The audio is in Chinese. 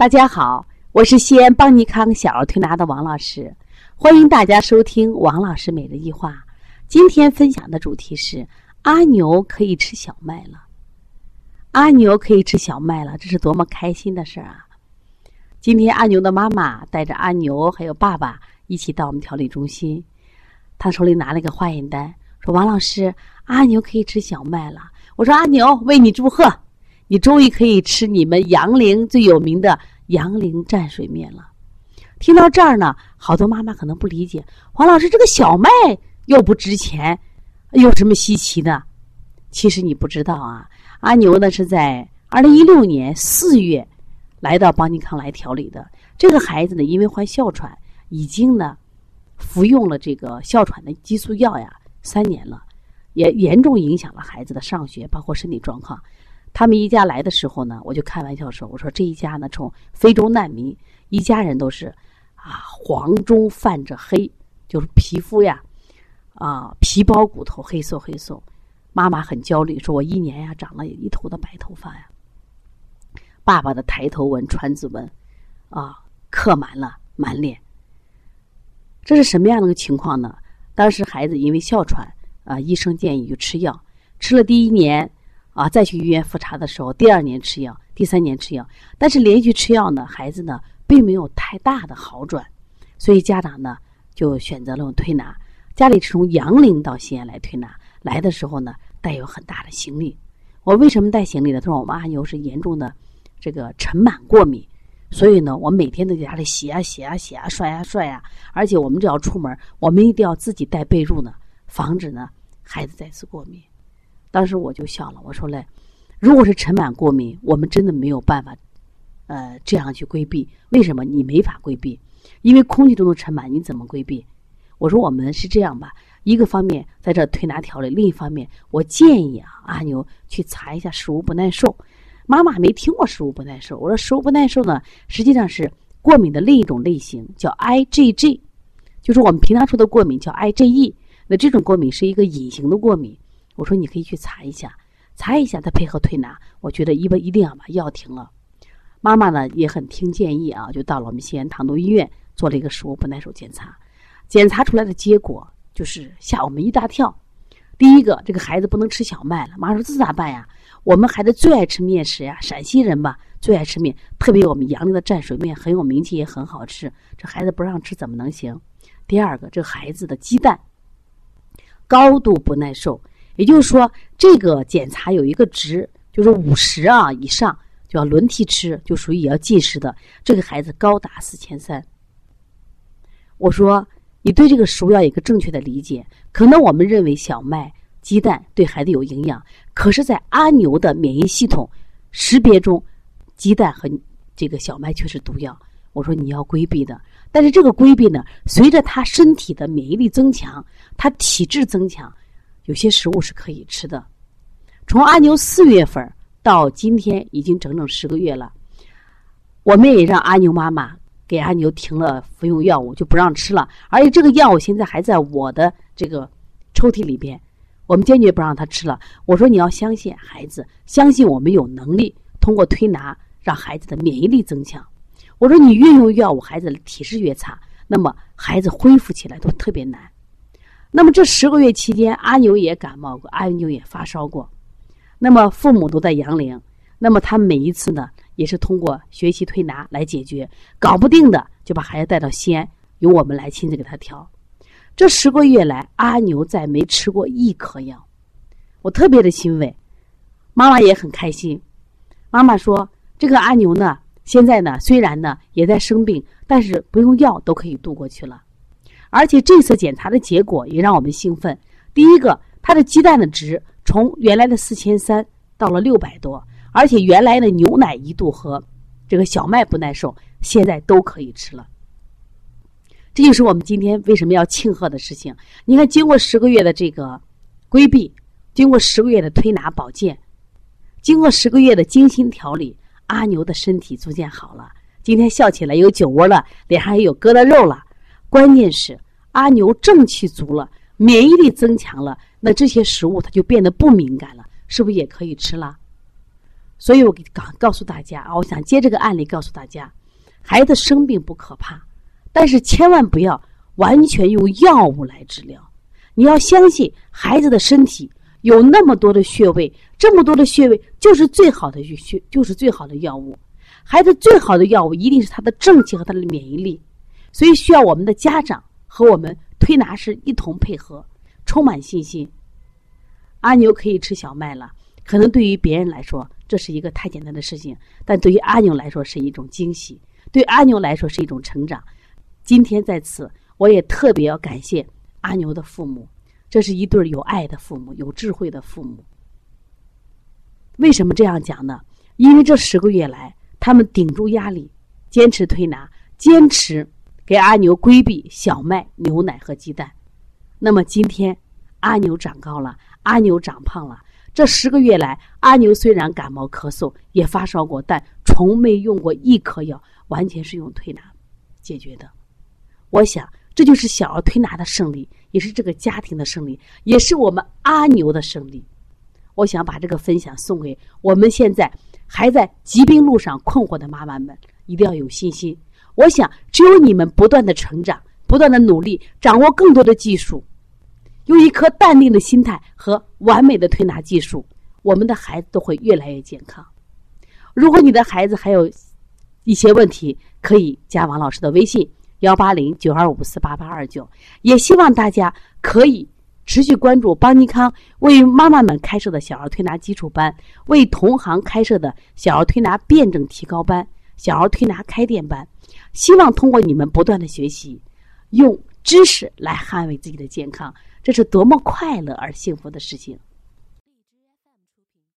大家好，我是西安邦尼康小儿推拿的王老师，欢迎大家收听王老师每日一话。今天分享的主题是阿牛可以吃小麦了，阿牛可以吃小麦了，这是多么开心的事儿啊！今天阿牛的妈妈带着阿牛还有爸爸一起到我们调理中心，他手里拿了一个化验单，说：“王老师，阿牛可以吃小麦了。”我说：“阿牛，为你祝贺。”你终于可以吃你们杨凌最有名的杨凌蘸水面了。听到这儿呢，好多妈妈可能不理解，黄老师这个小麦又不值钱，有什么稀奇的？其实你不知道啊，阿牛呢是在二零一六年四月来到邦尼康来调理的。这个孩子呢，因为患哮喘，已经呢服用了这个哮喘的激素药呀三年了，也严重影响了孩子的上学，包括身体状况。他们一家来的时候呢，我就开玩笑说：“我说这一家呢，从非洲难民，一家人都是啊黄中泛着黑，就是皮肤呀啊皮包骨头，黑瘦黑瘦。妈妈很焦虑，说我一年呀长了一头的白头发呀。爸爸的抬头纹、川字纹啊刻满了满脸。这是什么样的个情况呢？当时孩子因为哮喘啊，医生建议就吃药，吃了第一年。”啊，再去医院复查的时候，第二年吃药，第三年吃药，但是连续吃药呢，孩子呢并没有太大的好转，所以家长呢就选择了推拿。家里是从杨凌到西安来推拿，来的时候呢带有很大的行李。我为什么带行李呢？他说我们阿牛是严重的这个尘螨过敏，所以呢我每天都在家里洗啊洗啊洗啊刷呀刷呀，而且我们只要出门，我们一定要自己带被褥呢，防止呢孩子再次过敏。当时我就笑了，我说嘞，如果是尘螨过敏，我们真的没有办法，呃，这样去规避。为什么你没法规避？因为空气中的尘螨你怎么规避？我说我们是这样吧，一个方面在这推拿调理，另一方面我建议啊，阿牛去查一下食物不耐受。妈妈没听过食物不耐受，我说食物不耐受呢，实际上是过敏的另一种类型，叫 IgG，就是我们平常说的过敏叫 IgE。那这种过敏是一个隐形的过敏。我说你可以去查一下，查一下再配合推拿。我觉得一不一定要把药停了。妈妈呢也很听建议啊，就到了我们西安唐都医院做了一个食物不耐受检查。检查出来的结果就是吓我们一大跳。第一个，这个孩子不能吃小麦了。妈说这咋办呀？我们孩子最爱吃面食呀，陕西人吧最爱吃面，特别我们杨凌的蘸水面很有名气，也很好吃。这孩子不让吃怎么能行？第二个，这孩子的鸡蛋高度不耐受。也就是说，这个检查有一个值，就是五十啊以上就要轮替吃，就属于也要进食的。这个孩子高达四千三。我说，你对这个食物要有一个正确的理解。可能我们认为小麦、鸡蛋对孩子有营养，可是，在阿牛的免疫系统识别中，鸡蛋和这个小麦却是毒药。我说你要规避的。但是这个规避呢，随着他身体的免疫力增强，他体质增强。有些食物是可以吃的。从阿牛四月份到今天，已经整整十个月了。我们也让阿牛妈妈给阿牛停了服用药物，就不让吃了。而且这个药物现在还在我的这个抽屉里边，我们坚决不让他吃了。我说你要相信孩子，相信我们有能力通过推拿让孩子的免疫力增强。我说你越用药物，孩子的体质越差，那么孩子恢复起来都特别难。那么这十个月期间，阿牛也感冒过，阿牛也发烧过。那么父母都在杨凌，那么他每一次呢，也是通过学习推拿来解决。搞不定的，就把孩子带到西安，由我们来亲自给他调。这十个月来，阿牛再没吃过一颗药，我特别的欣慰，妈妈也很开心。妈妈说：“这个阿牛呢，现在呢，虽然呢也在生病，但是不用药都可以度过去了。”而且这次检查的结果也让我们兴奋。第一个，它的鸡蛋的值从原来的四千三到了六百多，而且原来的牛奶一度和这个小麦不耐受，现在都可以吃了。这就是我们今天为什么要庆贺的事情。你看，经过十个月的这个规避，经过十个月的推拿保健，经过十个月的精心调理，阿牛的身体逐渐好了。今天笑起来有酒窝了，脸上也有疙瘩肉了。关键是阿牛正气足了，免疫力增强了，那这些食物它就变得不敏感了，是不是也可以吃了？所以我给告告诉大家啊，我想接这个案例告诉大家，孩子生病不可怕，但是千万不要完全用药物来治疗。你要相信孩子的身体有那么多的穴位，这么多的穴位就是最好的穴，就是最好的药物。孩子最好的药物一定是他的正气和他的免疫力，所以需要我们的家长和我们推拿师一同配合，充满信心。阿牛可以吃小麦了，可能对于别人来说这是一个太简单的事情，但对于阿牛来说是一种惊喜，对阿牛来说是一种成长。今天在此，我也特别要感谢。阿牛的父母，这是一对有爱的父母，有智慧的父母。为什么这样讲呢？因为这十个月来，他们顶住压力，坚持推拿，坚持给阿牛规避小麦、牛奶和鸡蛋。那么今天，阿牛长高了，阿牛长胖了。这十个月来，阿牛虽然感冒咳嗽，也发烧过，但从没用过一颗药，完全是用推拿解决的。我想。这就是小儿推拿的胜利，也是这个家庭的胜利，也是我们阿牛的胜利。我想把这个分享送给我们现在还在疾病路上困惑的妈妈们，一定要有信心。我想，只有你们不断的成长，不断的努力，掌握更多的技术，用一颗淡定的心态和完美的推拿技术，我们的孩子都会越来越健康。如果你的孩子还有一些问题，可以加王老师的微信。幺八零九二五四八八二九，也希望大家可以持续关注邦尼康为妈妈们开设的小儿推拿基础班，为同行开设的小儿推拿辩证提高班、小儿推拿开店班。希望通过你们不断的学习，用知识来捍卫自己的健康，这是多么快乐而幸福的事情。